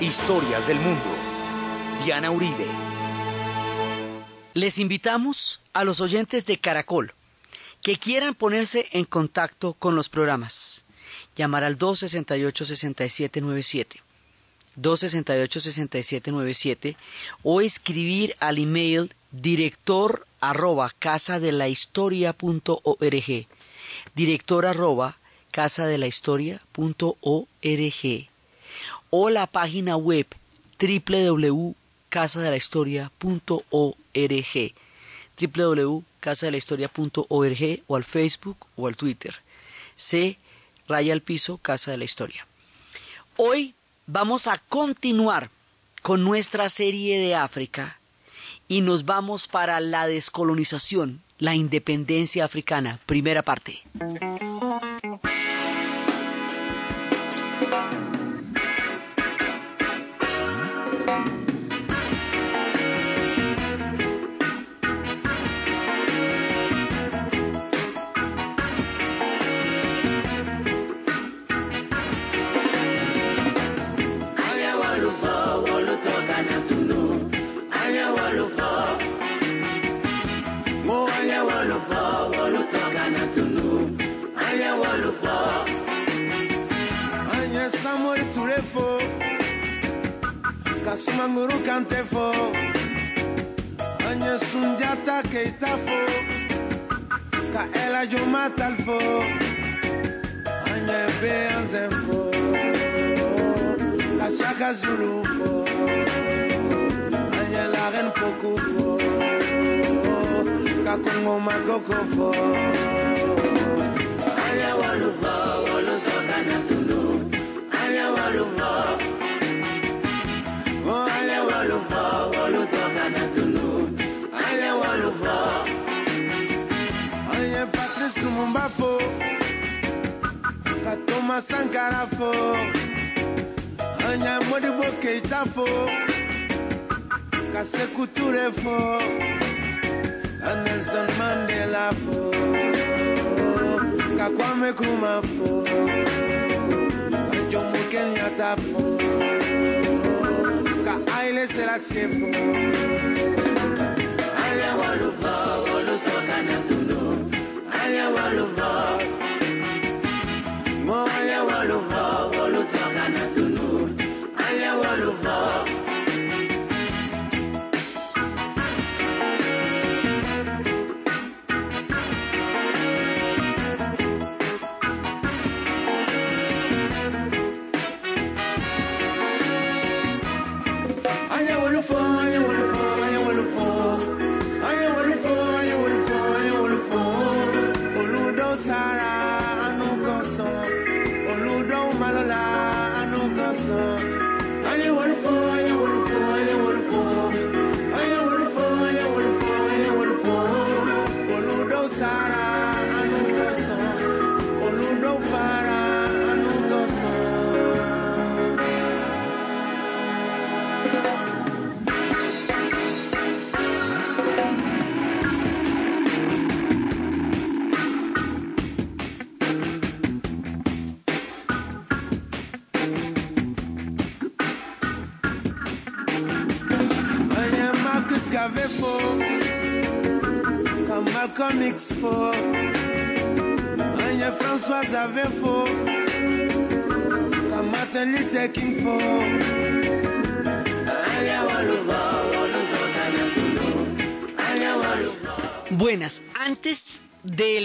Historias del mundo. Diana Uribe. Les invitamos a los oyentes de Caracol que quieran ponerse en contacto con los programas. Llamar al 268-6797. 268-6797 o escribir al email director arroba casa punto org director arroba casa punto org o la página web www.casadelahistoria.org www.casadelahistoria.org o al Facebook o al Twitter. C raya al piso Casa de la Historia. Hoy vamos a continuar con nuestra serie de África y nos vamos para la descolonización, la independencia africana, primera parte. kasuma kantefo, kante anya sunjata keita kaela ka ela jo matal fo. Anya be anzen fo. La shaka zulu fo. Anya la ren poku fo. Anya walu fo walu Patrice Lumumba fo Ka Anye Modibo Keita fo Ka Sekou Nelson Mandela fo. Ka Kwame Nkrumah fo. Ka Jomo Kenyatta fo. Ka Haile Selassie fo. Walu Toka moya walova moya walova walotakana tu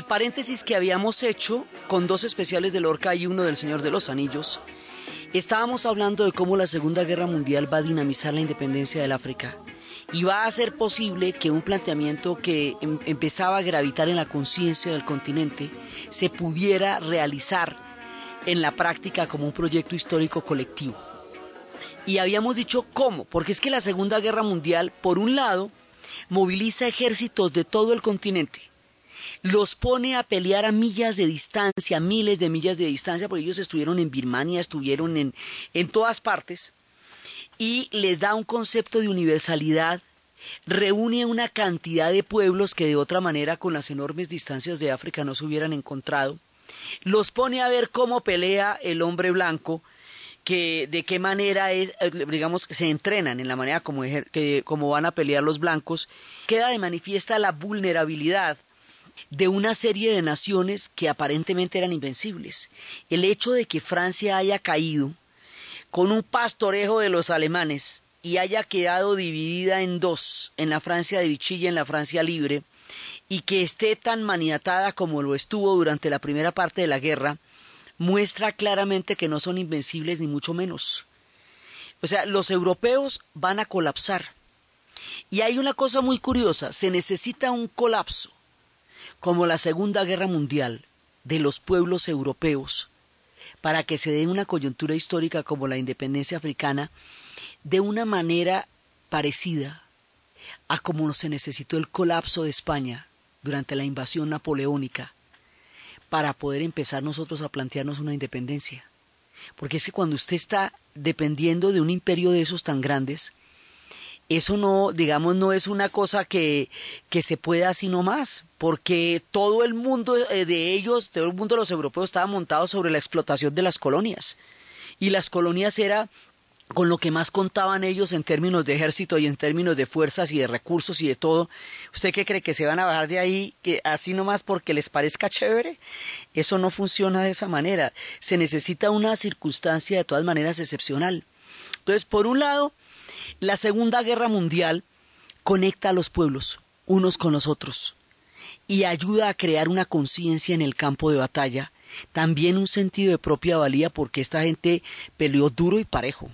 paréntesis que habíamos hecho con dos especiales de Lorca y uno del Señor de los Anillos, estábamos hablando de cómo la Segunda Guerra Mundial va a dinamizar la independencia del África y va a hacer posible que un planteamiento que em- empezaba a gravitar en la conciencia del continente se pudiera realizar en la práctica como un proyecto histórico colectivo. Y habíamos dicho cómo, porque es que la Segunda Guerra Mundial, por un lado, moviliza ejércitos de todo el continente, los pone a pelear a millas de distancia, miles de millas de distancia, porque ellos estuvieron en Birmania, estuvieron en, en todas partes, y les da un concepto de universalidad, reúne una cantidad de pueblos que de otra manera con las enormes distancias de África no se hubieran encontrado, los pone a ver cómo pelea el hombre blanco que de qué manera es, eh, digamos, se entrenan en la manera como, que, como van a pelear los blancos, queda de manifiesta la vulnerabilidad de una serie de naciones que aparentemente eran invencibles. El hecho de que Francia haya caído con un pastorejo de los alemanes y haya quedado dividida en dos, en la Francia de Vichy y en la Francia libre, y que esté tan maniatada como lo estuvo durante la primera parte de la guerra, muestra claramente que no son invencibles ni mucho menos. O sea, los europeos van a colapsar. Y hay una cosa muy curiosa, se necesita un colapso, como la Segunda Guerra Mundial, de los pueblos europeos, para que se dé una coyuntura histórica como la independencia africana, de una manera parecida a como se necesitó el colapso de España durante la invasión napoleónica para poder empezar nosotros a plantearnos una independencia. Porque es que cuando usted está dependiendo de un imperio de esos tan grandes, eso no, digamos, no es una cosa que, que se pueda así nomás, porque todo el mundo eh, de ellos, todo el mundo de los europeos estaba montado sobre la explotación de las colonias. Y las colonias era con lo que más contaban ellos en términos de ejército y en términos de fuerzas y de recursos y de todo. ¿Usted qué cree que se van a bajar de ahí que así nomás porque les parezca chévere? Eso no funciona de esa manera. Se necesita una circunstancia de todas maneras excepcional. Entonces, por un lado, la Segunda Guerra Mundial conecta a los pueblos unos con los otros y ayuda a crear una conciencia en el campo de batalla, también un sentido de propia valía porque esta gente peleó duro y parejo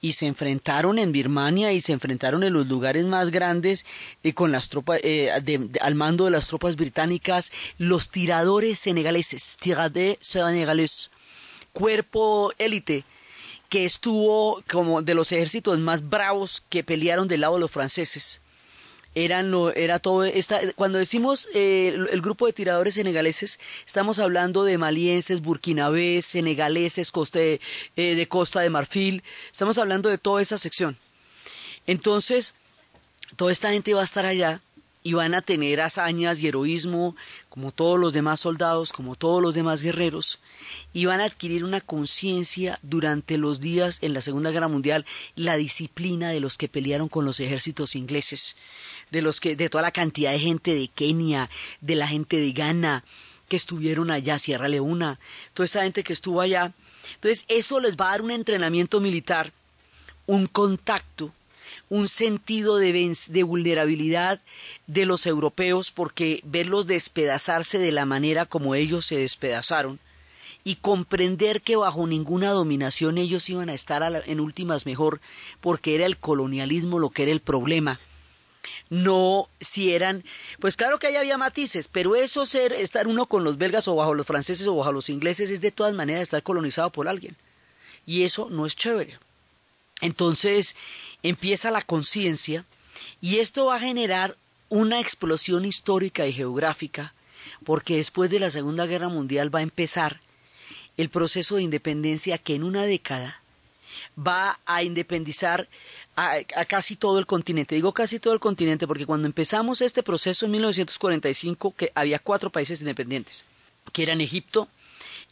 y se enfrentaron en Birmania y se enfrentaron en los lugares más grandes y con las tropas eh, al mando de las tropas británicas. Los tiradores senegaleses tiradores senegales cuerpo élite que estuvo como de los ejércitos más bravos que pelearon del lado de los franceses eran lo, era todo esta, cuando decimos eh, el, grupo de tiradores senegaleses estamos hablando de malienses, burkinabés, senegaleses, coste, eh, de Costa de Marfil, estamos hablando de toda esa sección. Entonces, toda esta gente va a estar allá y van a tener hazañas y heroísmo como todos los demás soldados, como todos los demás guerreros, y van a adquirir una conciencia durante los días en la Segunda Guerra Mundial, la disciplina de los que pelearon con los ejércitos ingleses, de los que, de toda la cantidad de gente de Kenia, de la gente de Ghana, que estuvieron allá, Sierra Leona, toda esta gente que estuvo allá. Entonces, eso les va a dar un entrenamiento militar, un contacto, un sentido de, vulnerabilidad de los europeos porque verlos despedazarse de la manera como ellos se despedazaron y comprender que bajo ninguna dominación ellos iban a estar en últimas mejor porque era el colonialismo lo que era el problema no si eran, pues claro que ahí había matices, pero eso ser, estar uno con los belgas o bajo los franceses o bajo los ingleses es de todas maneras estar colonizado por alguien. Y eso no es chévere. Entonces empieza la conciencia y esto va a generar una explosión histórica y geográfica, porque después de la Segunda Guerra Mundial va a empezar el proceso de independencia que en una década va a independizar a, casi todo el continente. Digo casi todo el continente porque cuando empezamos este proceso en 1945, que había cuatro países independientes, que eran Egipto,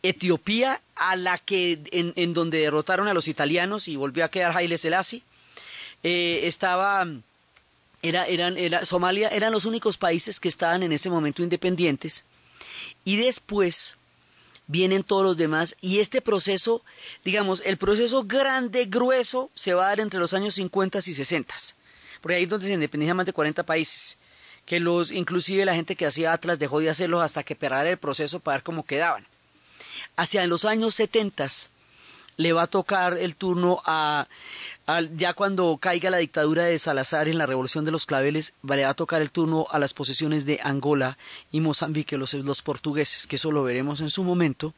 Etiopía, a la que en, donde derrotaron a los italianos y volvió a quedar Haile Selassie, eh, estaba era, eran, era, Somalia eran los únicos países que estaban en ese momento independientes y después vienen todos los demás y este proceso, digamos, el proceso grande, grueso, se va a dar entre los años 50 y 60, porque ahí es donde se independizan más de 40 países, que los, inclusive la gente que hacía Atlas dejó de hacerlos hasta que perara el proceso para ver cómo quedaban. Hacia los años 70 le va a tocar el turno a, ya cuando caiga la dictadura de Salazar en la revolución de los claveles, le va a tocar el turno a las posesiones de Angola y Mozambique, los, los portugueses, que eso lo veremos en su momento.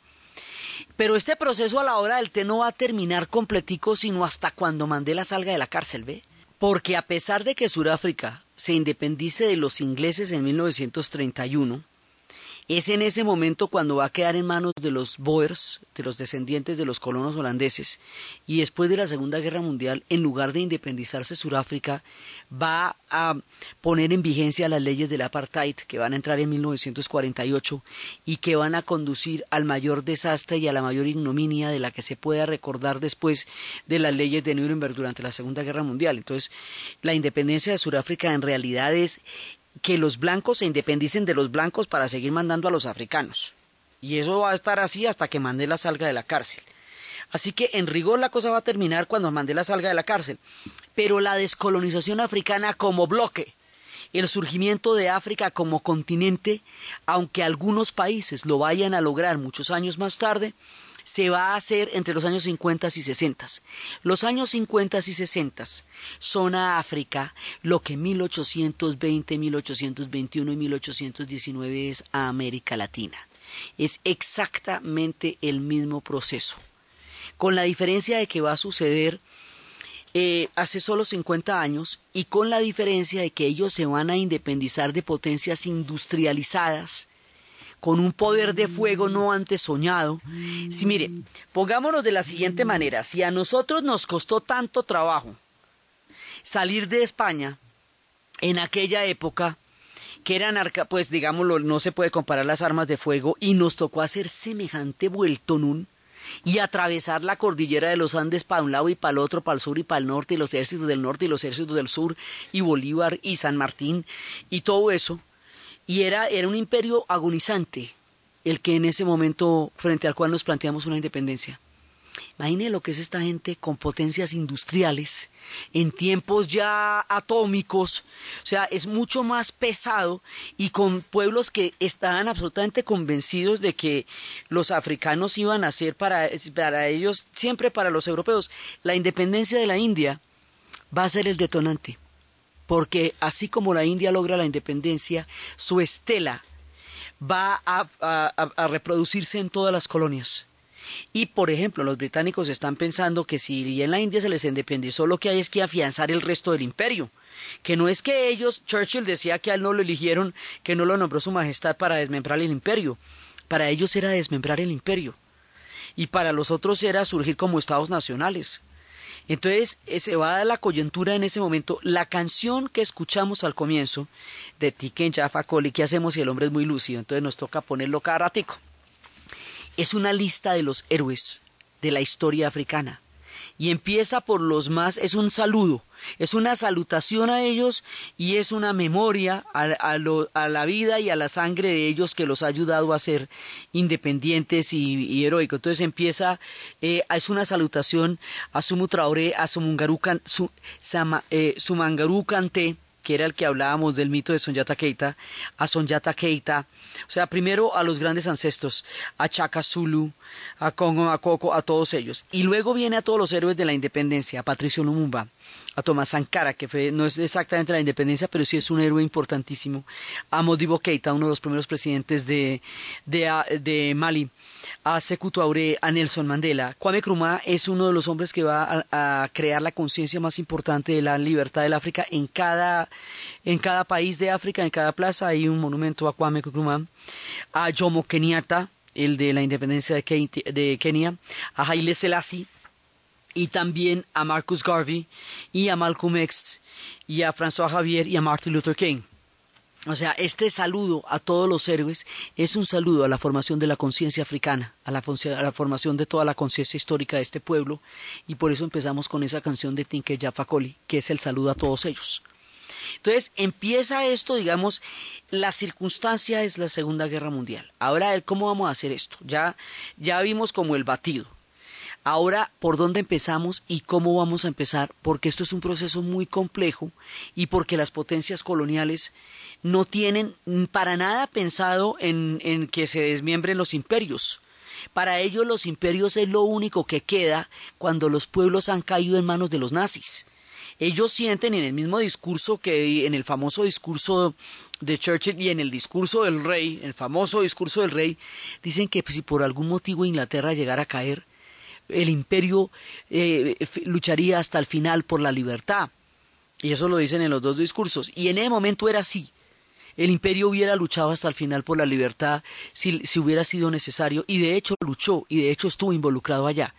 Pero este proceso a la hora del té no va a terminar completico sino hasta cuando Mandela salga de la cárcel, ¿ve? Porque a pesar de que Sudáfrica se independice de los ingleses en 1931, Es en ese momento cuando va a quedar en manos de los Boers, de los descendientes de los colonos holandeses, y después de la Segunda Guerra Mundial, en lugar de independizarse Sudáfrica, va a poner en vigencia las leyes del apartheid que van a entrar en 1948 y que van a conducir al mayor desastre y a la mayor ignominia de la que se pueda recordar después de las leyes de Nuremberg durante la Segunda Guerra Mundial. Entonces, la independencia de Sudáfrica en realidad es que los blancos se independicen de los blancos para seguir mandando a los africanos. Y eso va a estar así hasta que Mandela salga de la cárcel. Así que en rigor la cosa va a terminar cuando Mandela salga de la cárcel. Pero la descolonización africana como bloque, el surgimiento de África como continente, aunque algunos países lo vayan a lograr muchos años más tarde, se va a hacer entre los años 50 y 60. Los años 50 y 60 son a África lo que 1820, 1821 y 1819 es a América Latina. Es exactamente el mismo proceso, con la diferencia de que va a suceder eh, hace solo 50 años y con la diferencia de que ellos se van a independizar de potencias industrializadas con un poder de fuego no antes soñado. Si mire, pongámonos de la siguiente manera, si a nosotros nos costó tanto trabajo salir de España en aquella época, que eran arca, pues digámoslo, no se puede comparar las armas de fuego, y nos tocó hacer semejante vueltonún y atravesar la cordillera de los Andes para un lado y para el otro, para el sur y para el norte, y los ejércitos del norte y los ejércitos del sur, y Bolívar y San Martín, y todo eso, y era, era un imperio agonizante el que en ese momento frente al cual nos planteamos una independencia. Imagine lo que es esta gente con potencias industriales, en tiempos ya atómicos, o sea, es mucho más pesado y con pueblos que estaban absolutamente convencidos de que los africanos iban a ser para, para ellos, siempre para los europeos. La independencia de la India va a ser el detonante porque así como la India logra la independencia, su estela va a, reproducirse en todas las colonias. Y, por ejemplo, los británicos están pensando que si en la India se les independizó, lo que hay es que afianzar el resto del imperio. Que no es que ellos, Churchill decía que a él no lo eligieron, que no lo nombró su majestad para desmembrar el imperio. Para ellos era desmembrar el imperio. Y para los otros era surgir como estados nacionales. Entonces eh, se va a dar la coyuntura en ese momento. La canción que escuchamos al comienzo de Tiken Jaffa Coli, ¿qué hacemos si el hombre es muy lúcido? Entonces nos toca ponerlo cada ratico. Es una lista de los héroes de la historia africana. Y empieza por los más, es un saludo es una salutación a ellos y es una memoria a, la vida y a la sangre de ellos que los ha ayudado a ser independientes y, heroicos. Entonces empieza, eh, es una salutación a Sumu Traoré, a Sumungaru, su, eh, Sumangaru que era el que hablábamos del mito de Sonyata Keita, a Sonyata Keita, o sea, primero a los grandes ancestros, a Chaka Zulu, a Congo, a Coco, a todos ellos. Y luego viene a todos los héroes de la independencia, a Patricio Lumumba, a Tomás Sankara, que no es exactamente la independencia, pero sí es un héroe importantísimo, a Modibo Keita, uno de los primeros presidentes de, de Mali, a Sekou Touré, a Nelson Mandela. Kwame Nkrumah es uno de los hombres que va a, crear la conciencia más importante de la libertad del África en cada, en cada país de África, en cada plaza. Hay un monumento a Kwame Nkrumah, a Jomo Kenyatta, el de la independencia de, Kenia, a Haile Selassie y también a Marcus Garvey y a Malcolm X y a François Javier y a Martin Luther King. O sea, este saludo a todos los héroes es un saludo a la formación de la conciencia africana, a la, formación de toda la conciencia histórica de este pueblo, y por eso empezamos con esa canción de Tinke Jafakoli, que es el saludo a todos ellos. Entonces empieza esto, digamos, la circunstancia es la Segunda Guerra Mundial. Ahora, ¿cómo vamos a hacer esto? Ya, ya vimos como el batido. Ahora, ¿por dónde empezamos y cómo vamos a empezar? Porque esto es un proceso muy complejo y porque las potencias coloniales no tienen para nada pensado en, en que se desmiembren los imperios. Para ellos los imperios es lo único que queda cuando los pueblos han caído en manos de los nazis. Ellos sienten en el mismo discurso que en el famoso discurso de Churchill y en el discurso del rey, el famoso discurso del rey, dicen que si por algún motivo Inglaterra llegara a caer, el imperio eh, lucharía hasta el final por la libertad. Y eso lo dicen en los dos discursos. Y en ese momento era así. el imperio hubiera luchado hasta el final por la libertad si, si hubiera sido necesario, y de hecho luchó, y de hecho estuvo involucrado allá.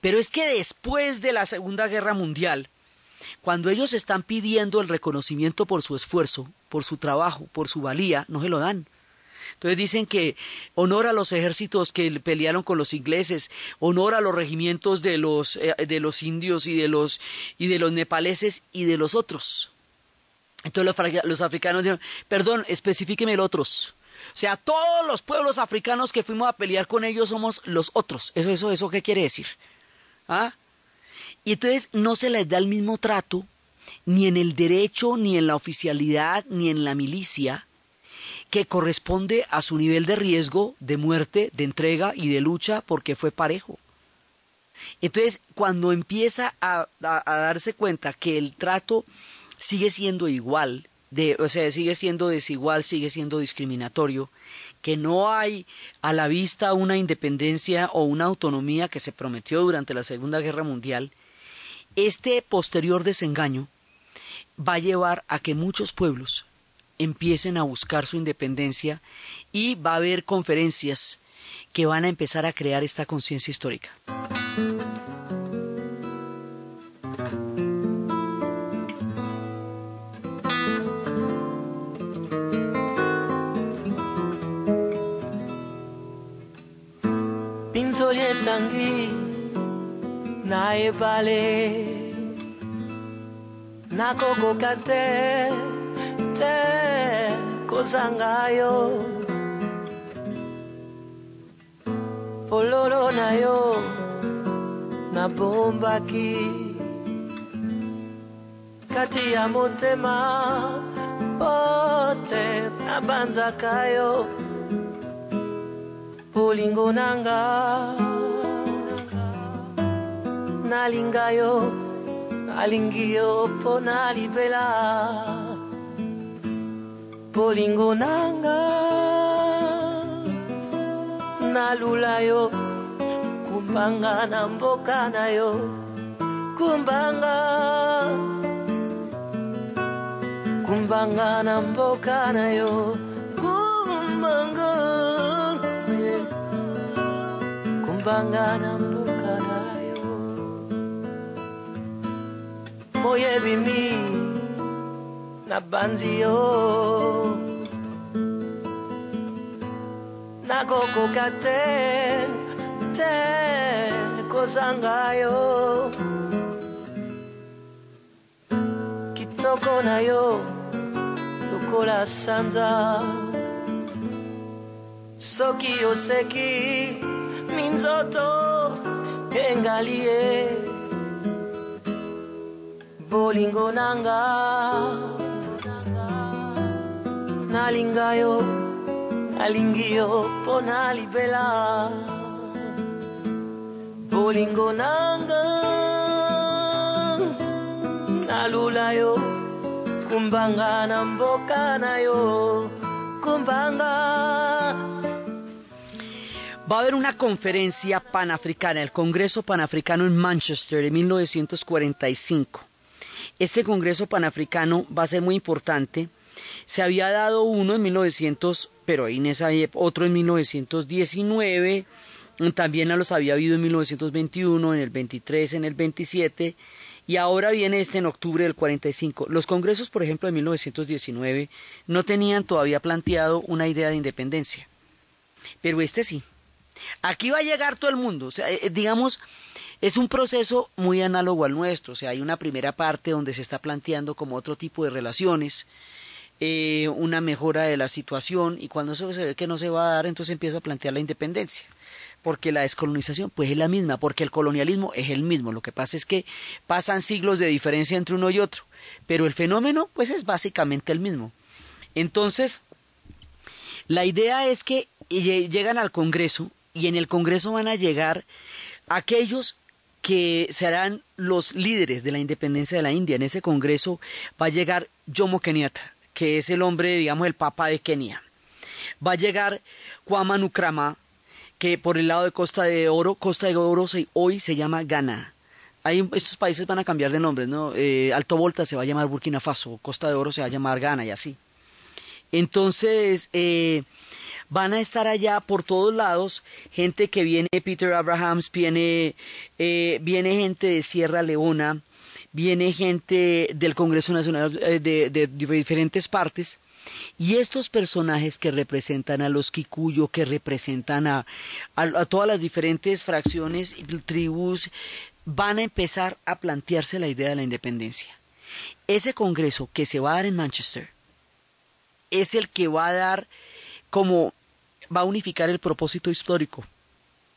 Pero es que después de la Segunda Guerra Mundial, cuando ellos están pidiendo el reconocimiento por su esfuerzo, por su trabajo, por su valía, no se lo dan. Entonces dicen que honor a los ejércitos que pelearon con los ingleses, honor a los regimientos de los, eh, de los indios y de los, y de los nepaleses y de los otros. Entonces los, africanos dijeron, perdón, especifíqueme los otros. O sea, todos los pueblos africanos que fuimos a pelear con ellos somos los otros. Eso, eso, eso, ¿qué quiere decir? ¿Ah? Y entonces no se les da el mismo trato ni en el derecho, ni en la oficialidad, ni en la milicia, que corresponde a su nivel de riesgo, de muerte, de entrega y de lucha porque fue parejo. Entonces, cuando empieza a, darse cuenta que el trato sigue siendo igual, de, o sea, sigue siendo desigual, sigue siendo discriminatorio, que no hay a la vista una independencia o una autonomía que se prometió durante la Segunda Guerra Mundial, este posterior desengaño va a llevar a que muchos pueblos empiecen a buscar su independencia y va a haber conferencias que van a empezar a crear esta conciencia histórica. Kozangayo pololo nayo nabombaki. Kati ya motema pote nabanzaka yo. Bolingo nanga nalinga yo nalingi yo mpo nalibela bolingo nanga nalula yo kumbanga na mboka na yo kumbanga kumbanga na mboka na yo kumbanga kumbanga na mboka na yo. Moyebi mi na banzi yo. Nakokoka te te kozanga yo. Kitoko na yo lokola sanza. Soki oseki minzoto engali ye. Bolingo nanga. nalinga yo nalingi yo mpo nalibela bolingo nanga nalula yo kumbanga na mboka kumbanga Va a haber una conferencia panafricana, el Congreso Panafricano en Manchester de 1945. Este Congreso Panafricano va a ser muy importante. Se había dado uno en 1900, pero en esa otro en 1919, también los había habido en 1921, en el 23, en el 27 y ahora viene este en octubre del 45. Los congresos, por ejemplo, de 1919 no tenían todavía planteado una idea de independencia, pero este sí. Aquí va a llegar todo el mundo, o sea, eh, digamos, es un proceso muy análogo al nuestro, o sea, hay una primera parte donde se está planteando como otro tipo de relaciones, eh, una mejora de la situación y cuando se ve que no se va a dar, entonces empieza a plantear la independencia porque la descolonización pues es la misma, porque el colonialismo es el mismo. Lo que pasa es que pasan siglos de diferencia entre uno y otro, pero el fenómeno pues es básicamente el mismo. Entonces, la idea es que llegan al Congreso y en el Congreso van a llegar aquellos que serán los líderes de la independencia de la India. En ese Congreso va a llegar Jomo Kenyatta, que es el hombre, digamos, el papa de Kenia. Va a llegar Kwame Nkrumah, que por el lado de Costa de Oro, Costa de Oro hoy se llama Ghana. Hay, estos países van a cambiar de nombre, ¿no? Eh, Alto Volta se va a llamar Burkina Faso, Costa de Oro se va a llamar Ghana y así. Entonces, eh, van a estar allá por todos lados, gente que viene, Peter Abrahams, viene, eh, viene gente de Sierra Leona, viene gente del Congreso Nacional eh, de, diferentes partes, y estos personajes que representan a los Kikuyo, que representan a, a, a, todas las diferentes fracciones, tribus, van a empezar a plantearse la idea de la independencia. Ese congreso que se va a dar en Manchester es el que va a dar como va a unificar el propósito histórico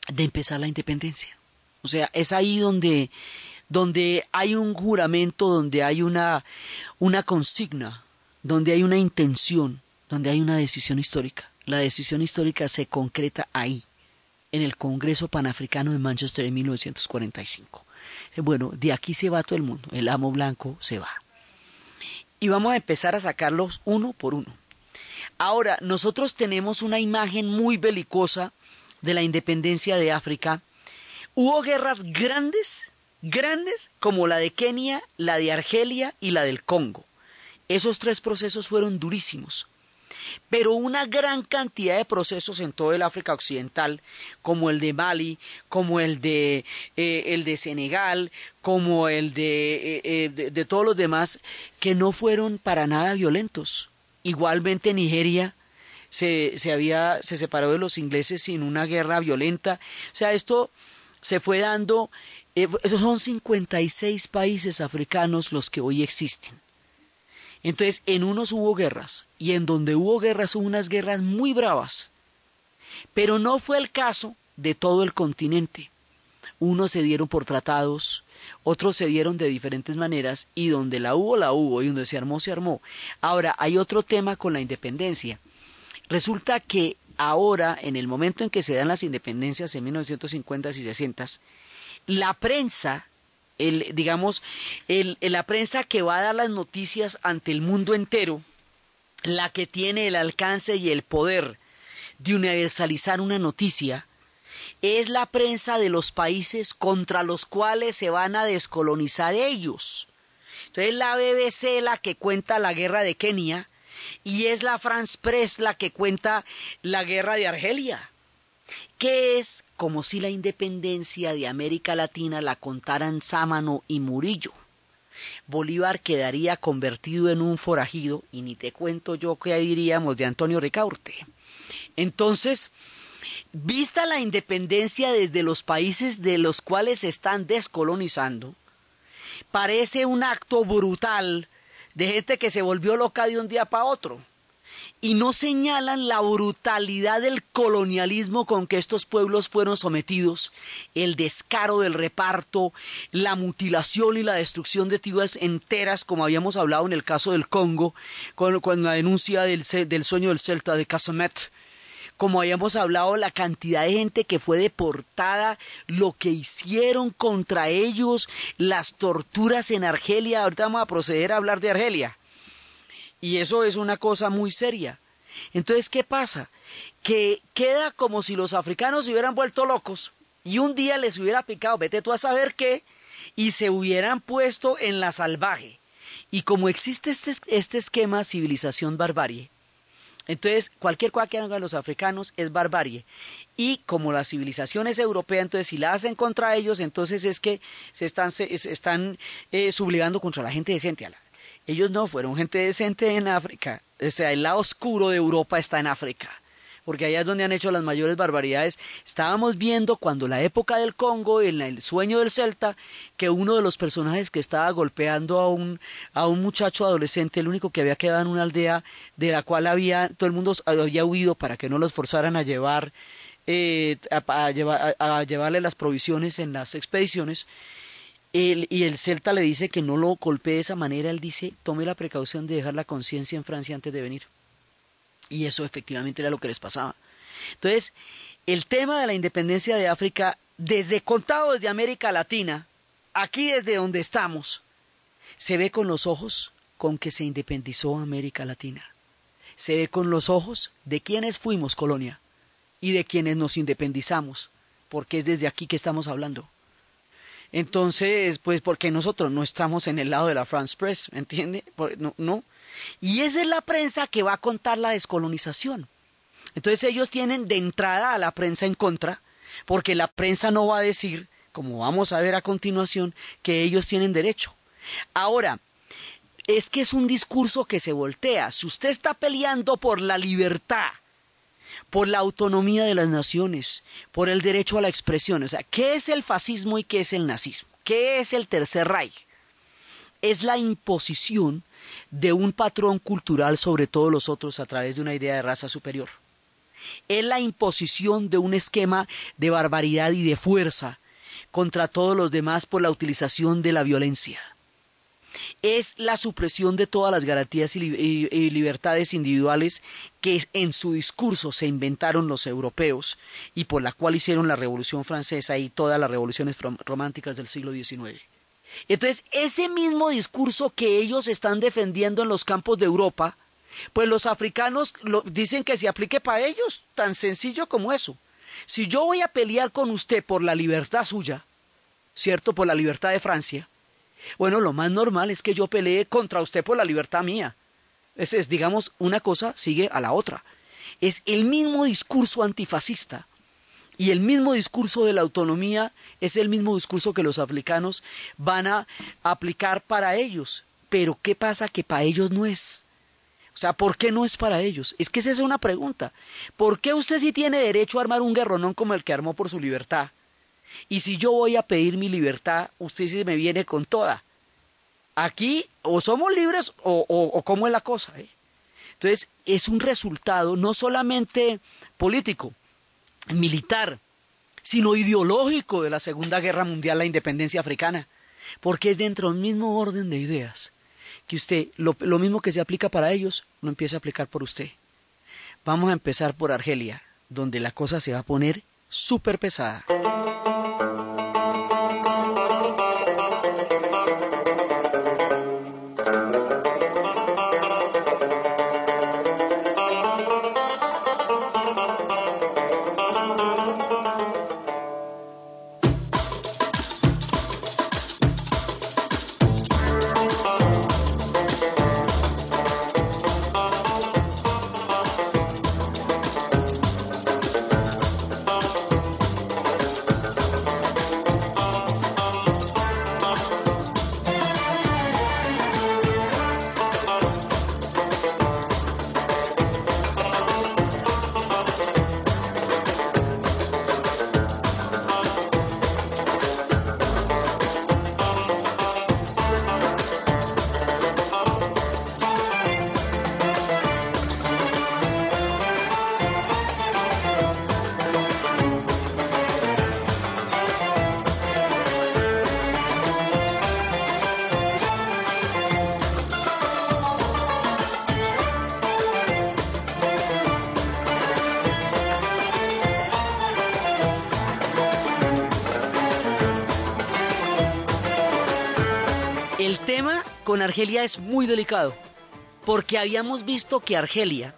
de empezar la independencia. O sea, es ahí donde, donde hay un juramento, donde hay una, una consigna, donde hay una intención, donde hay una decisión histórica. La decisión histórica se concreta ahí, en el Congreso Panafricano de Manchester en 1945. Bueno, de aquí se va todo el mundo, el amo blanco se va. Y vamos a empezar a sacarlos uno por uno. Ahora, nosotros tenemos una imagen muy belicosa de la independencia de África. Hubo guerras grandes, grandes, como la de Kenia, la de Argelia y la del Congo. Esos tres procesos fueron durísimos. Pero una gran cantidad de procesos en todo el África Occidental, como el de Mali, como el de, eh, el de Senegal, como el de, eh, de, de todos los demás, que no fueron para nada violentos. Igualmente Nigeria se, se, había, se separó de los ingleses sin una guerra violenta. O sea, esto se fue dando, eh, esos son 56 países africanos los que hoy existen. Entonces, en unos hubo guerras, y en donde hubo guerras hubo unas guerras muy bravas. Pero no fue el caso de todo el continente. Unos se dieron por tratados, otros se dieron de diferentes maneras, y donde la hubo, la hubo, y donde se armó, se armó. Ahora, hay otro tema con la independencia. Resulta que ahora, en el momento en que se dan las independencias en 1950 y 60, la prensa digamos, el, la prensa que va a dar las noticias ante el mundo entero, la que tiene el alcance y el poder de universalizar una noticia, es la prensa de los países contra los cuales se van a descolonizar ellos. Entonces la BBC la que cuenta la guerra de Kenia y es la France Press la que cuenta la guerra de Argelia que es como si la independencia de América Latina la contaran Sámano y Murillo. Bolívar quedaría convertido en un forajido, y ni te cuento yo qué diríamos de Antonio Ricaurte. Entonces, vista la independencia desde los países de los cuales se están descolonizando, parece un acto brutal de gente que se volvió loca de un día para otro y no señalan la brutalidad del colonialismo con que estos pueblos fueron sometidos, el descaro del reparto, la mutilación y la destrucción de tribus enteras, como habíamos hablado en el caso del Congo, con, la denuncia del, del, sueño del Celta de Casamet, como habíamos hablado, la cantidad de gente que fue deportada, lo que hicieron contra ellos, las torturas en Argelia, ahorita vamos a proceder a hablar de Argelia y eso es una cosa muy seria. Entonces, ¿qué pasa? Que queda como si los africanos se hubieran vuelto locos y un día les hubiera picado, vete tú a saber qué, y se hubieran puesto en la salvaje. Y como existe este, este esquema civilización-barbarie, entonces cualquier cosa que hagan los africanos es barbarie. Y como la civilización es europea, entonces si la hacen contra ellos, entonces es que se están, se, están eh, subligando contra la gente decente. A la, ellos no fueron gente decente en África. O sea, el lado oscuro de Europa está en África. Porque allá es donde han hecho las mayores barbaridades. Estábamos viendo cuando la época del Congo, en el sueño del Celta, que uno de los personajes que estaba golpeando a un, a un muchacho adolescente, el único que había quedado en una aldea de la cual había, todo el mundo había huido para que no los forzaran a llevar, eh, a, llevar, a llevarle las provisiones en las expediciones, y el Celta le dice que no lo golpee de esa manera, él dice, tome la precaución de dejar la conciencia en Francia antes de venir. Y eso efectivamente era lo que les pasaba. Entonces, el tema de la independencia de África, desde contado desde América Latina, aquí desde donde estamos, se ve con los ojos con que se independizó América Latina. Se ve con los ojos de quienes fuimos colonia y de quienes nos independizamos, porque es desde aquí que estamos hablando. Entonces, pues porque nosotros no estamos en el lado de la France Press, ¿me entiende? No, no. Y esa es la prensa que va a contar la descolonización. Entonces ellos tienen de entrada a la prensa en contra, porque la prensa no va a decir, como vamos a ver a continuación, que ellos tienen derecho. Ahora, es que es un discurso que se voltea. Si usted está peleando por la libertad, por la autonomía de las naciones, por el derecho a la expresión, o sea, ¿qué es el fascismo y qué es el nazismo? ¿Qué es el Tercer Reich? Es la imposición de un patrón cultural sobre todos los otros a través de una idea de raza superior. Es la imposición de un esquema de barbaridad y de fuerza contra todos los demás por la utilización de la violencia es la supresión de todas las garantías y, libertades individuales que en su discurso se inventaron los europeos y por la cual hicieron la Revolución Francesa y todas las revoluciones románticas del siglo XIX. Entonces, ese mismo discurso que ellos están defendiendo en los campos de Europa, pues los africanos dicen que se aplique para ellos, tan sencillo como eso. Si yo voy a pelear con usted por la libertad suya, ¿cierto? Por la libertad de Francia, bueno, lo más normal es que yo pelee contra usted por la libertad mía. Es, es, digamos, una cosa sigue a la otra. Es el mismo discurso antifascista y el mismo discurso de la autonomía es el mismo discurso que los africanos van a aplicar para ellos. Pero ¿qué pasa que para ellos no es? O sea, ¿por qué no es para ellos? Es que esa es una pregunta. ¿Por qué usted sí tiene derecho a armar un guerronón como el que armó por su libertad? Y si yo voy a pedir mi libertad, usted se me viene con toda. Aquí o somos libres o, o, cómo es la cosa. ¿eh? Entonces, es un resultado no solamente político, militar, sino ideológico de la Segunda Guerra Mundial, la independencia africana, porque es dentro del mismo orden de ideas que usted, lo, lo mismo que se aplica para ellos, lo empieza a aplicar por usted. Vamos a empezar por Argelia, donde la cosa se va a poner súper pesada. Con Argelia es muy delicado, porque habíamos visto que Argelia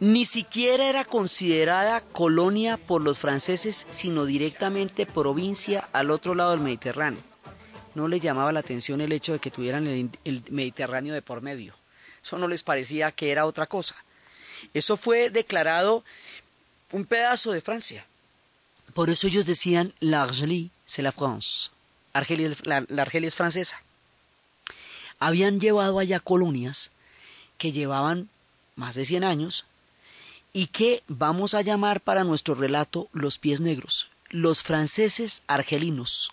ni siquiera era considerada colonia por los franceses, sino directamente provincia al otro lado del Mediterráneo. No les llamaba la atención el hecho de que tuvieran el, el Mediterráneo de por medio. Eso no les parecía que era otra cosa. Eso fue declarado un pedazo de Francia. Por eso ellos decían l'Argelie, c'est la France. Argelia, la, la Argelia es francesa habían llevado allá colonias que llevaban más de 100 años y que vamos a llamar para nuestro relato los pies negros, los franceses argelinos,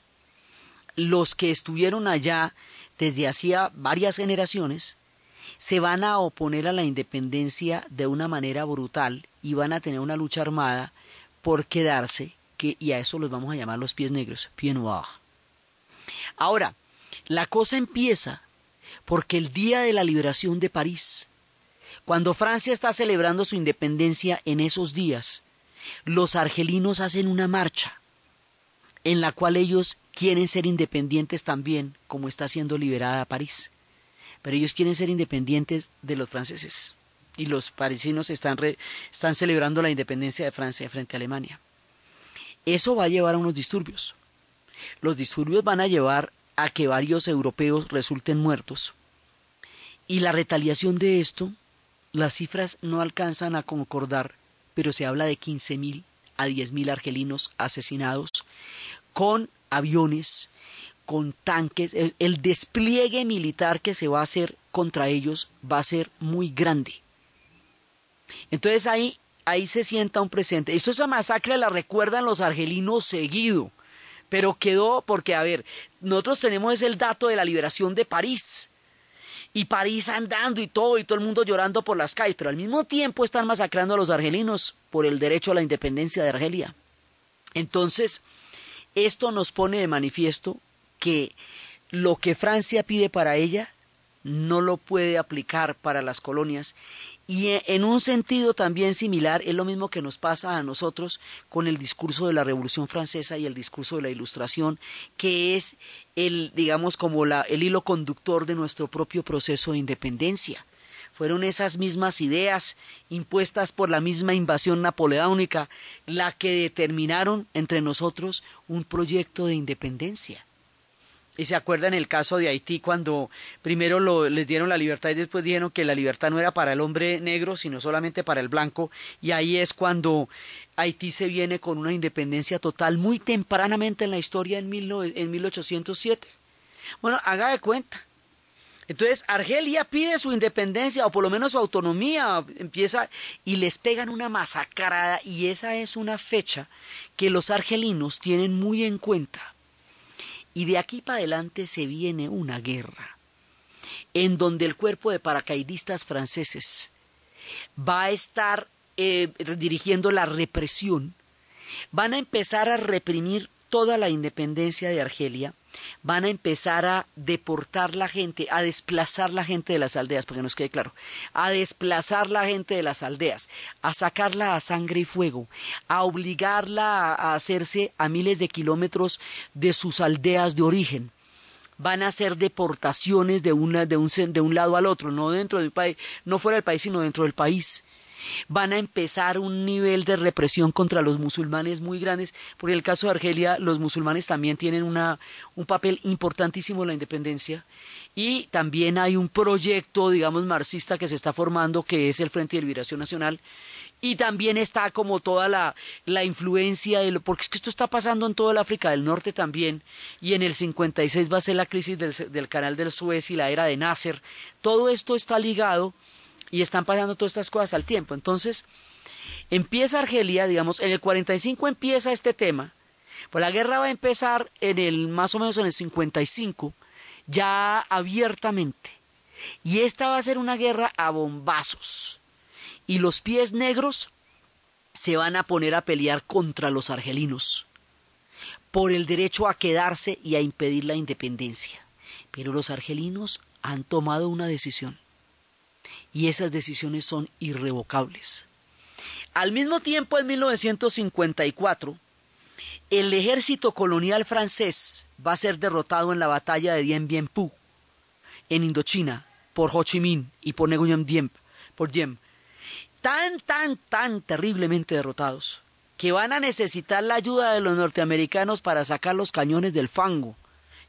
los que estuvieron allá desde hacía varias generaciones, se van a oponer a la independencia de una manera brutal y van a tener una lucha armada por quedarse, que, y a eso los vamos a llamar los pies negros, pieds noirs. Ahora, la cosa empieza porque el día de la liberación de París, cuando Francia está celebrando su independencia en esos días, los argelinos hacen una marcha en la cual ellos quieren ser independientes también, como está siendo liberada París. Pero ellos quieren ser independientes de los franceses. Y los parisinos están, están celebrando la independencia de Francia frente a Alemania. Eso va a llevar a unos disturbios. Los disturbios van a llevar a que varios europeos resulten muertos Y la retaliación de esto, las cifras no alcanzan a concordar, pero se habla de 15.000 a 10.000 argelinos asesinados con aviones, con tanques. El, despliegue militar que se va a hacer contra ellos va a ser muy grande. Entonces ahí, ahí se sienta un presente. Esto esa masacre la recuerdan los argelinos seguido, pero quedó porque, a ver, nosotros tenemos el dato de la liberación de París. Y París andando y todo, y todo el mundo llorando por las calles, pero al mismo tiempo están masacrando a los argelinos por el derecho a la independencia de Argelia. Entonces, esto nos pone de manifiesto que lo que Francia pide para ella no lo puede aplicar para las colonias y e, en un sentido también similar es lo mismo que nos pasa a nosotros con el discurso de la Revolución Francesa y el discurso de la Ilustración, que es el, digamos, como la, el hilo conductor de nuestro propio proceso de independencia. Fueron esas mismas ideas impuestas por la misma invasión napoleónica la que determinaron entre nosotros un proyecto de independencia. Y se acuerdan el caso de Haití cuando primero les dieron la libertad y después dijeron que la libertad no era para el hombre negro, sino solamente para el blanco. Y ahí es cuando Haití se viene con una independencia total muy tempranamente en la historia en, mil, en 1807. Bueno, haga de cuenta. Entonces Argelia pide su independencia o por lo menos su autonomía, empieza y les pegan una masacrada y esa es una fecha que los argelinos tienen muy en cuenta y de aquí para adelante se viene una guerra en donde el cuerpo de paracaidistas franceses va a estar eh, dirigiendo la represión, van a empezar a reprimir toda la independencia de Argelia, van a empezar a deportar la gente, a desplazar la gente de las aldeas, porque nos quede claro, a desplazar la gente de las aldeas, a sacarla a sangre y fuego, a obligarla a, hacerse a miles de kilómetros de sus aldeas de origen. Van a hacer deportaciones de, una, de, un, de un lado al otro, no dentro del país, no fuera del país, sino dentro del país van a empezar un nivel de represión contra los musulmanes muy grandes, porque en el caso de Argelia los musulmanes también tienen una, un papel importantísimo en la independencia. Y también hay un proyecto, digamos, marxista que se está formando que es el Frente de Liberación Nacional. Y también está como toda la, la influencia, de lo, porque es que esto está pasando en toda el África del Norte también, y en el 56 va a ser la crisis del, del canal del Suez y la era de Nasser. Todo esto está ligado y están pasando todas estas cosas al tiempo. Entonces, empieza Argelia, digamos, en el 45 empieza este tema, pues la guerra va a empezar en el más o menos en el 55, ya abiertamente. Y esta va a ser una guerra a bombazos. Y los pies negros se van a poner a pelear contra los argelinos por el derecho a quedarse y a impedir la independencia. Pero los argelinos han tomado una decisión y esas decisiones son irrevocables. Al mismo tiempo, en 1954, el ejército colonial francés va a ser derrotado en la batalla de Dien Bien Phu, en Indochina, por Ho Chi Minh y por Nguyen Diem, por Diem. Tan, tan, tan terriblemente derrotados que van a necesitar la ayuda de los norteamericanos para sacar los cañones del fango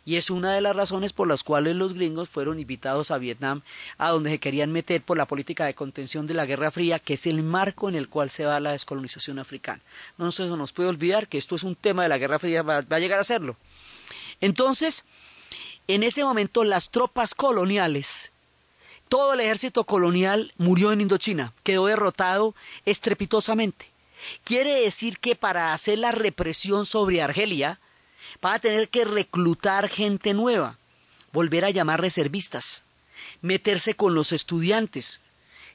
y es una de las razones por las cuales los gringos fueron invitados a Vietnam, a donde se querían meter por la política de contención de la Guerra Fría, que es el marco en el cual se va la descolonización africana. No se nos puede olvidar que esto es un tema de la Guerra Fría, va, va a llegar a serlo. Entonces, en ese momento las tropas coloniales, todo el ejército colonial murió en Indochina, quedó derrotado estrepitosamente. Quiere decir que para hacer la represión sobre Argelia, van a tener que reclutar gente nueva, volver a llamar reservistas, meterse con los estudiantes,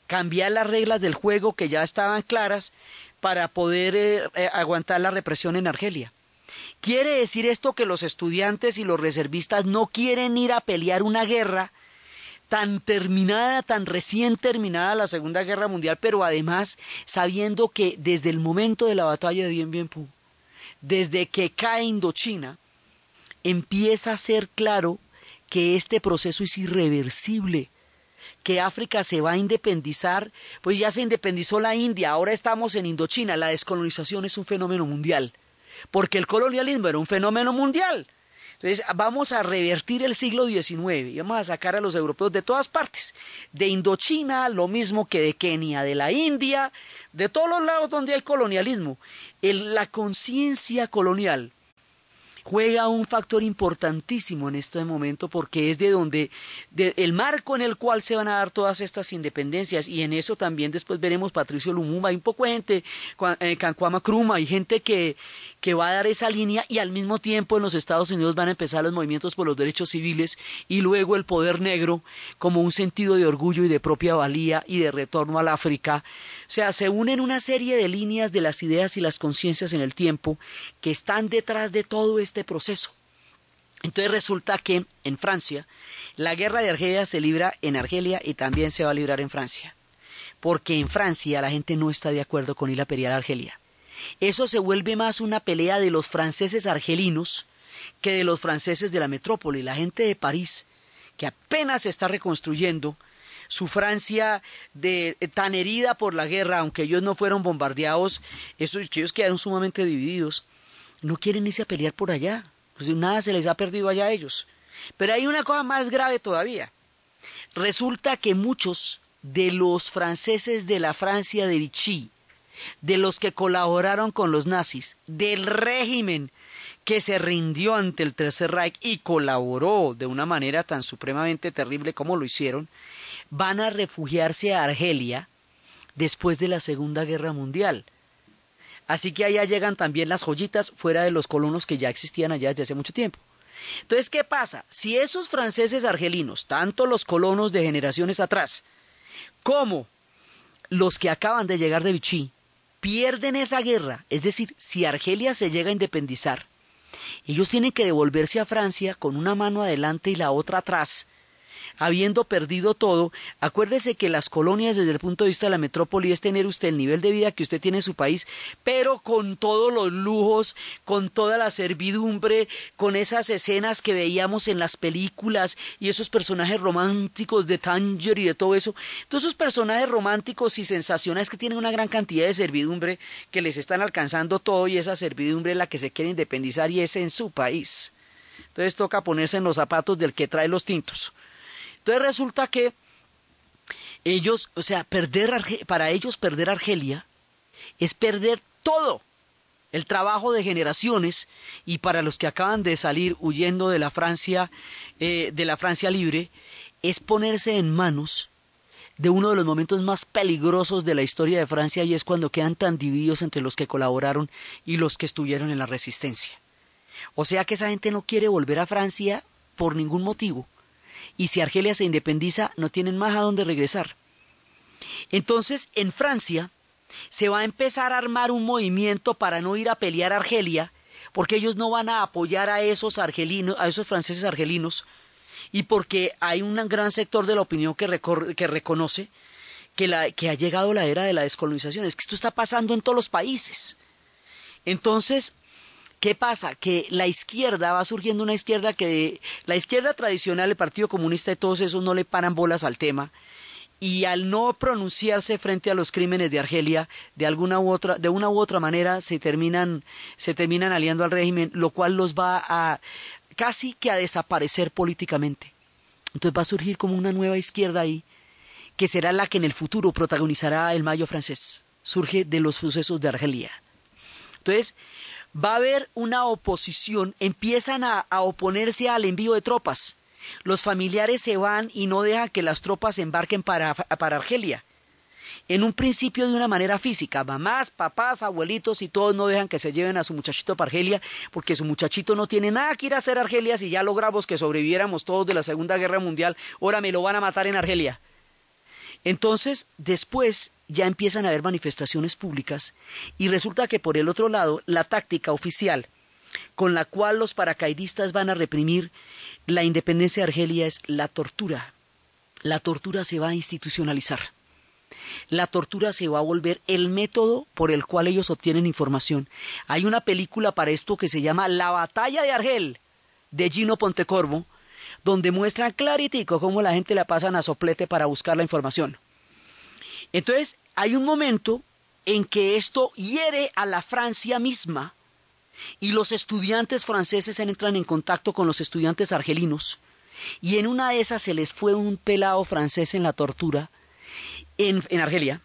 cambiar las reglas del juego que ya estaban claras para poder eh, eh, aguantar la represión en Argelia. ¿Quiere decir esto que los estudiantes y los reservistas no quieren ir a pelear una guerra tan terminada, tan recién terminada la Segunda Guerra Mundial, pero además sabiendo que desde el momento de la batalla de Dien Bien Phu, desde que cae Indochina, empieza a ser claro que este proceso es irreversible, que África se va a independizar, pues ya se independizó la India, ahora estamos en Indochina, la descolonización es un fenómeno mundial, porque el colonialismo era un fenómeno mundial. Entonces vamos a revertir el siglo XIX y vamos a sacar a los europeos de todas partes, de Indochina, lo mismo que de Kenia, de la India, de todos los lados donde hay colonialismo. La conciencia colonial juega un factor importantísimo en este momento porque es de donde de- el marco en el cual se van a dar todas estas independencias y en eso también después veremos Patricio Lumumba, hay un poco de gente, Cua- eh, Krumah, hay gente que, que va a dar esa línea y al mismo tiempo en los Estados Unidos van a empezar los movimientos por los derechos civiles y luego el poder negro como un sentido de orgullo y de propia valía y de retorno al África. O sea, se unen una serie de líneas de las ideas y las conciencias en el tiempo que están detrás de todo este proceso. Entonces resulta que en Francia la guerra de Argelia se libra en Argelia y también se va a librar en Francia. Porque en Francia la gente no está de acuerdo con ir a pelear a Argelia. Eso se vuelve más una pelea de los franceses argelinos que de los franceses de la metrópoli. La gente de París, que apenas se está reconstruyendo, su Francia eh, tan herida por la guerra, aunque ellos no fueron bombardeados, esos, ellos quedaron sumamente divididos, no quieren irse a pelear por allá. Pues nada se les ha perdido allá a ellos. Pero hay una cosa más grave todavía. Resulta que muchos de los franceses de la Francia de Vichy, de los que colaboraron con los nazis, del régimen que se rindió ante el Tercer Reich y colaboró de una manera tan supremamente terrible como lo hicieron, van a refugiarse a Argelia después de la Segunda Guerra Mundial. Así que allá llegan también las joyitas fuera de los colonos que ya existían allá desde hace mucho tiempo. Entonces, ¿qué pasa? Si esos franceses argelinos, tanto los colonos de generaciones atrás, como los que acaban de llegar de Vichy, pierden esa guerra, es decir, si Argelia se llega a independizar, ellos tienen que devolverse a Francia con una mano adelante y la otra atrás, habiendo perdido todo, acuérdese que las colonias desde el punto de vista de la metrópoli es tener usted el nivel de vida que usted tiene en su país, pero con todos los lujos, con toda la servidumbre, con esas escenas que veíamos en las películas y esos personajes románticos de Tanger y de todo eso. Todos esos personajes románticos y sensacionales que tienen una gran cantidad de servidumbre que les están alcanzando todo y esa servidumbre es la que se quiere independizar y es en su país. Entonces toca ponerse en los zapatos del que trae los tintos. Entonces resulta que ellos, o sea, perder para ellos perder Argelia es perder todo el trabajo de generaciones y para los que acaban de salir huyendo de la Francia, eh, de la Francia libre, es ponerse en manos de uno de los momentos más peligrosos de la historia de Francia y es cuando quedan tan divididos entre los que colaboraron y los que estuvieron en la resistencia. O sea que esa gente no quiere volver a Francia por ningún motivo. Y si Argelia se independiza, no tienen más a dónde regresar. Entonces, en Francia se va a empezar a armar un movimiento para no ir a pelear a Argelia, porque ellos no van a apoyar a esos argelinos, a esos franceses argelinos, y porque hay un gran sector de la opinión que, recor- que reconoce que, que ha llegado la era de la descolonización. Es que esto está pasando en todos los países. Entonces, ¿qué pasa? Que la izquierda va surgiendo una izquierda que la izquierda tradicional, el Partido Comunista y todos esos no le paran bolas al tema y al no pronunciarse frente a los crímenes de Argelia de alguna u otra de una u otra manera se terminan se terminan aliando al régimen, lo cual los va a casi que a desaparecer políticamente. Entonces va a surgir como una nueva izquierda ahí que será la que en el futuro protagonizará el Mayo francés. Surge de los sucesos de Argelia. Entonces, va a haber una oposición, empiezan a, a oponerse al envío de tropas. Los familiares se van y no dejan que las tropas embarquen para, para Argelia. En un principio de una manera física, mamás, papás, abuelitos y todos no dejan que se lleven a su muchachito para Argelia, porque su muchachito no tiene nada que ir a hacer a Argelia si ya logramos que sobreviviéramos todos de la Segunda Guerra Mundial, ahora me lo van a matar en Argelia. Entonces, después ya empiezan a haber manifestaciones públicas y resulta que por el otro lado, la táctica oficial con la cual los paracaidistas van a reprimir la independencia de Argelia es la tortura. La tortura se va a institucionalizar. La tortura se va a volver el método por el cual ellos obtienen información. Hay una película para esto que se llama La batalla de Argel, de Gino Pontecorvo, donde muestran claritico cómo la gente la pasan a soplete para buscar la información. Entonces, hay un momento en que esto hiere a la Francia misma, y los estudiantes franceses entran en contacto con los estudiantes argelinos y en una de esas se les fue un pelado francés en la tortura en, en Argelia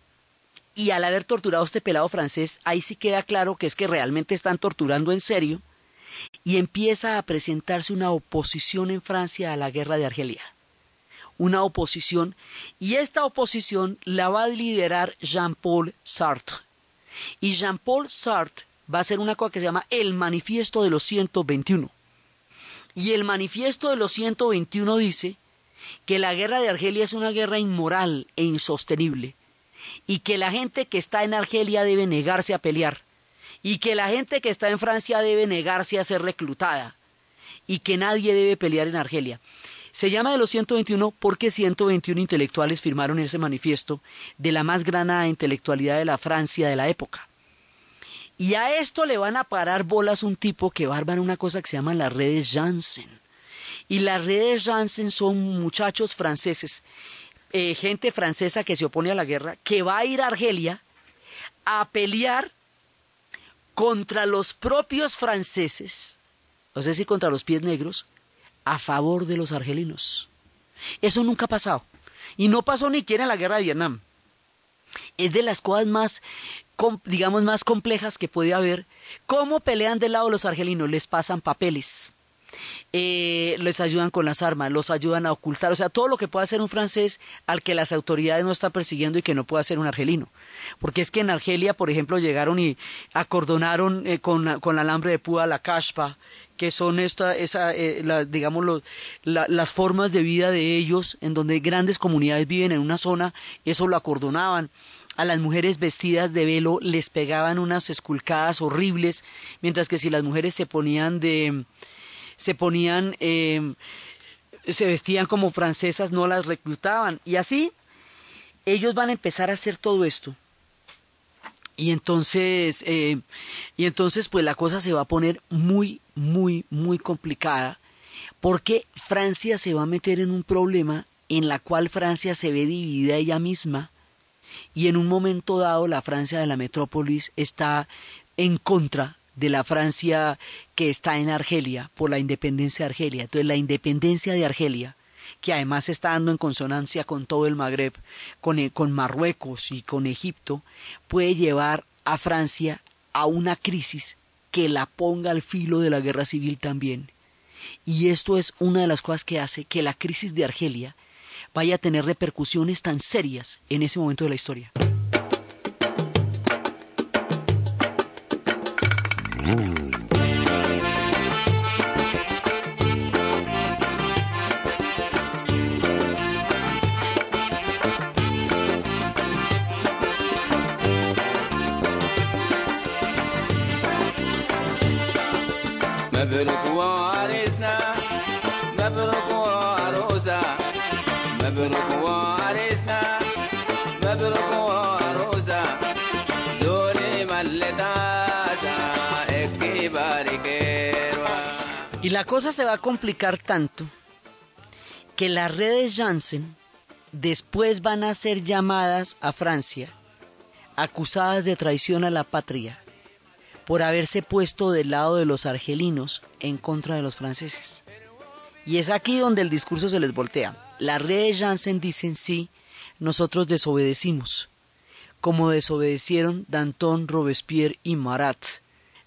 y al haber torturado a este pelado francés, ahí sí queda claro que es que realmente están torturando en serio y empieza a presentarse una oposición en Francia a la guerra de Argelia. Una oposición, y esta oposición la va a liderar Jean-Paul Sartre. Y Jean-Paul Sartre va a hacer una cosa que se llama el Manifiesto de los 121. Y el Manifiesto de los 121 dice que la guerra de Argelia es una guerra inmoral e insostenible, y que la gente que está en Argelia debe negarse a pelear, y que la gente que está en Francia debe negarse a ser reclutada, y que nadie debe pelear en Argelia. Se llama de los 121 porque 121 intelectuales firmaron ese manifiesto de la más granada intelectualidad de la Francia de la época. Y a esto le van a parar bolas un tipo que va a armar una cosa que se llama las redes Janssen. Y las redes Janssen son muchachos franceses, eh, gente francesa que se opone a la guerra, que va a ir a Argelia a pelear contra los propios franceses, o sea, decir, contra los pies negros, a favor de los argelinos. Eso nunca ha pasado. Y no pasó ni siquiera en la guerra de Vietnam. Es de las cosas más, digamos, más complejas que puede haber. ¿Cómo pelean del lado los argelinos? Les pasan papeles. Eh, les ayudan con las armas, los ayudan a ocultar, o sea, todo lo que puede hacer un francés al que las autoridades no están persiguiendo y que no puede hacer un argelino. Porque es que en Argelia, por ejemplo, llegaron y acordonaron eh, con, con alambre de púa la cashpa, que son esta, esa, eh, la, digamos, las formas de vida de ellos, en donde grandes comunidades viven en una zona, eso lo acordonaban. A las mujeres vestidas de velo les pegaban unas esculcadas horribles, mientras que si las mujeres se ponían de, se ponían, eh, se vestían como francesas, no las reclutaban. Y así, ellos van a empezar a hacer todo esto. Y entonces, eh, y entonces, pues la cosa se va a poner muy, muy, muy complicada, porque Francia se va a meter en un problema en la cual Francia se ve dividida ella misma, y en un momento dado la Francia de la metrópolis está en contra de la Francia que está en Argelia por la independencia de Argelia. Entonces la independencia de Argelia, que además está dando en consonancia con todo el Magreb, con, eh, con Marruecos y con Egipto, puede llevar a Francia a una crisis que la ponga al filo de la guerra civil también. Y esto es una de las cosas que hace que la crisis de Argelia vaya a tener repercusiones tan serias en ese momento de la historia. مبروك وعريسنا مبروك وعروسة مبروك وعريسنا مبروك وعروسة زوري ملتاسا اكي باريكيروا Y la cosa se va a complicar tanto que las redes Janssen después van a ser llamadas a Francia, acusadas de traición a la patria, por haberse puesto del lado de los argelinos en contra de los franceses. Y es aquí donde el discurso se les voltea. Las redes Janssen dicen sí, nosotros desobedecimos, como desobedecieron Danton, Robespierre y Marat,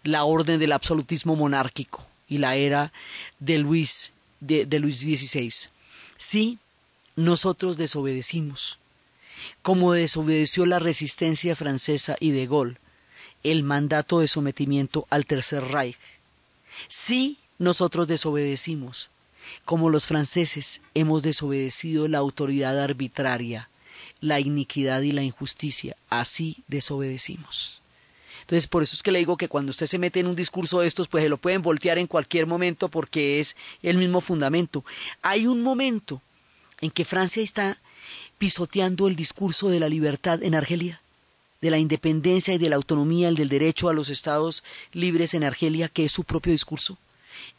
la orden del absolutismo monárquico y la era de Luis, de, Luis XVI. Sí, nosotros desobedecimos, como desobedeció la resistencia francesa y de Gaulle, el mandato de sometimiento al Tercer Reich. Sí, nosotros desobedecimos, como los franceses hemos desobedecido la autoridad arbitraria, la iniquidad y la injusticia, así desobedecimos. Entonces, por eso es que le digo que cuando usted se mete en un discurso de estos, pues se lo pueden voltear en cualquier momento porque es el mismo fundamento. Hay un momento en que Francia está pisoteando el discurso de la libertad en Argelia, de la independencia y de la autonomía, el del derecho a los estados libres en Argelia, que es su propio discurso,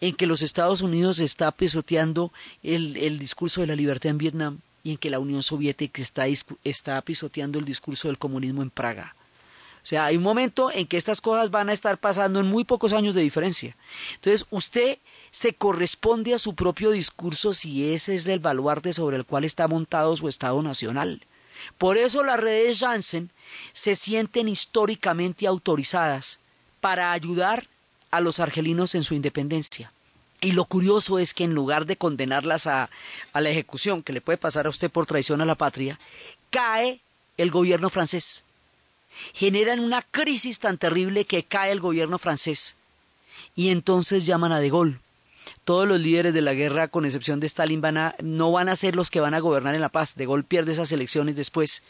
en que los Estados Unidos está pisoteando el, el discurso de la libertad en Vietnam y en que la Unión Soviética está, está pisoteando el discurso del comunismo en Praga. O sea, hay un momento en que estas cosas van a estar pasando en muy pocos años de diferencia. Entonces, usted se corresponde a su propio discurso si ese es el baluarte sobre el cual está montado su Estado Nacional. Por eso las redes Janssen se sienten históricamente autorizadas para ayudar a los argelinos en su independencia. Y lo curioso es que en lugar de condenarlas a, a, la ejecución, que le puede pasar a usted por traición a la patria, cae el gobierno francés. Generan una crisis tan terrible que cae el gobierno francés. Y entonces llaman a De Gaulle. Todos los líderes de la guerra, con excepción de Stalin, van a, no van a ser los que van a gobernar en la paz. De Gaulle pierde esas elecciones después.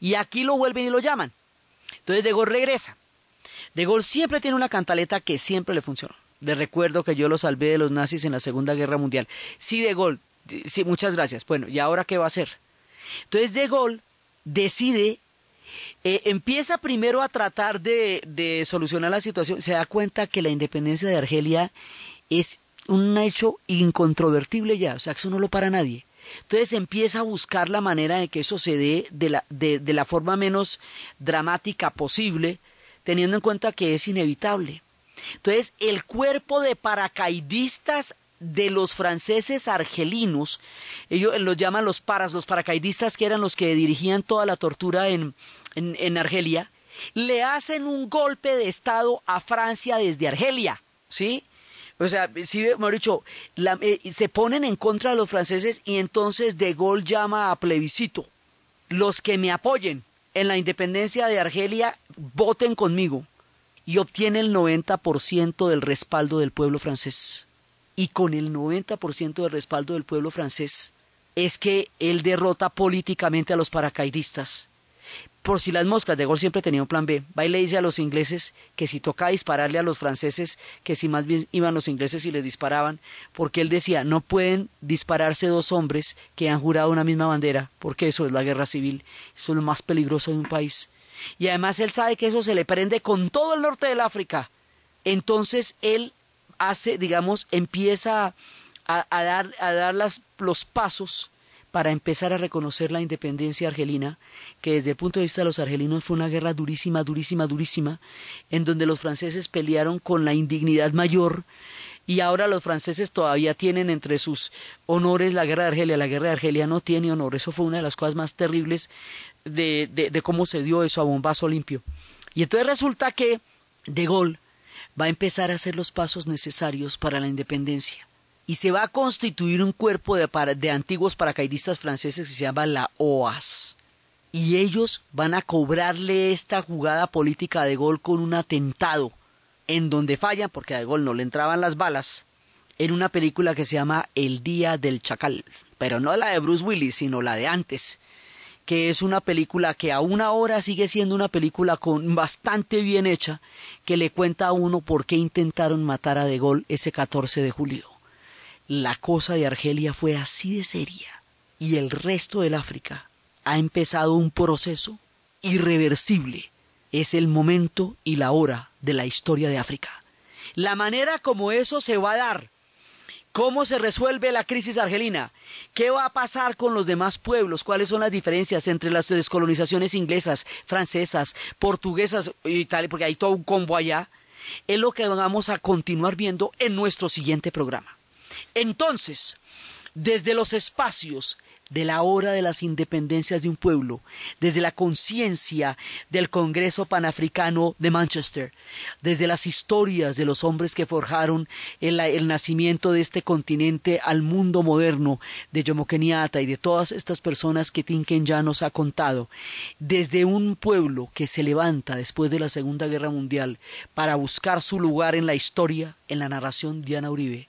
Y aquí lo vuelven y lo llaman. Entonces De Gaulle regresa. De Gaulle siempre tiene una cantaleta que siempre le funcionó. Le recuerdo que yo lo salvé de los nazis en la Segunda Guerra Mundial. Sí, De Gaulle, sí, muchas gracias. Bueno, ¿y ahora qué va a hacer? Entonces De Gaulle decide, eh, empieza primero a tratar de, de solucionar la situación, se da cuenta que la independencia de Argelia es un hecho incontrovertible ya, o sea, que eso no lo para nadie. Entonces empieza a buscar la manera de que eso se dé de la, de, de la forma menos dramática posible, teniendo en cuenta que es inevitable. Entonces, el cuerpo de paracaidistas de los franceses argelinos, ellos los llaman los paras, los paracaidistas que eran los que dirigían toda la tortura en, en, en Argelia, le hacen un golpe de Estado a Francia desde Argelia, ¿sí? O sea, sí, mejor dicho, la, eh, se ponen en contra de los franceses y entonces De Gaulle llama a plebiscito. Los que me apoyen en la independencia de Argelia, voten conmigo. Y obtiene el 90% del respaldo del pueblo francés. Y con el 90% del respaldo del pueblo francés es que él derrota políticamente a los paracaidistas por si las moscas, De Gaulle siempre tenía un plan B. Va y le dice a los ingleses que si toca dispararle a los franceses, que si más bien iban los ingleses y le disparaban, porque él decía, no pueden dispararse dos hombres que han jurado una misma bandera, porque eso es la guerra civil, eso es lo más peligroso de un país. Y además él sabe que eso se le prende con todo el norte del África. Entonces él hace, digamos, empieza a, a dar, a dar las, los pasos para empezar a reconocer la independencia argelina, que desde el punto de vista de los argelinos fue una guerra durísima, durísima, durísima, en donde los franceses pelearon con la indignidad mayor y ahora los franceses todavía tienen entre sus honores la guerra de Argelia. La guerra de Argelia no tiene honor. Eso fue una de las cosas más terribles de, de, de cómo se dio eso a bombazo limpio. Y entonces resulta que De Gaulle va a empezar a hacer los pasos necesarios para la independencia y se va a constituir un cuerpo de, antiguos paracaidistas franceses que se llama la OAS. Y ellos van a cobrarle esta jugada política de gol con un atentado, en donde fallan, porque a de gol no le entraban las balas, en una película que se llama El Día del Chacal, pero no la de Bruce Willis, sino la de antes, que es una película que aún ahora sigue siendo una película con bastante bien hecha, que le cuenta a uno por qué intentaron matar a De Gaulle ese 14 de julio la cosa de Argelia fue así de seria y el resto del África ha empezado un proceso irreversible. Es el momento y la hora de la historia de África. La manera como eso se va a dar, cómo se resuelve la crisis argelina, qué va a pasar con los demás pueblos, cuáles son las diferencias entre las descolonizaciones inglesas, francesas, portuguesas y tal, porque hay todo un combo allá, es lo que vamos a continuar viendo en nuestro siguiente programa. Entonces, desde los espacios de la hora de las independencias de un pueblo, desde la conciencia del Congreso Panafricano de Manchester, desde las historias de los hombres que forjaron el, nacimiento de este continente al mundo moderno, de Jomo Kenyatta y de todas estas personas que Tinken ya nos ha contado, desde un pueblo que se levanta después de la Segunda Guerra Mundial para buscar su lugar en la historia, en la narración Diana Uribe,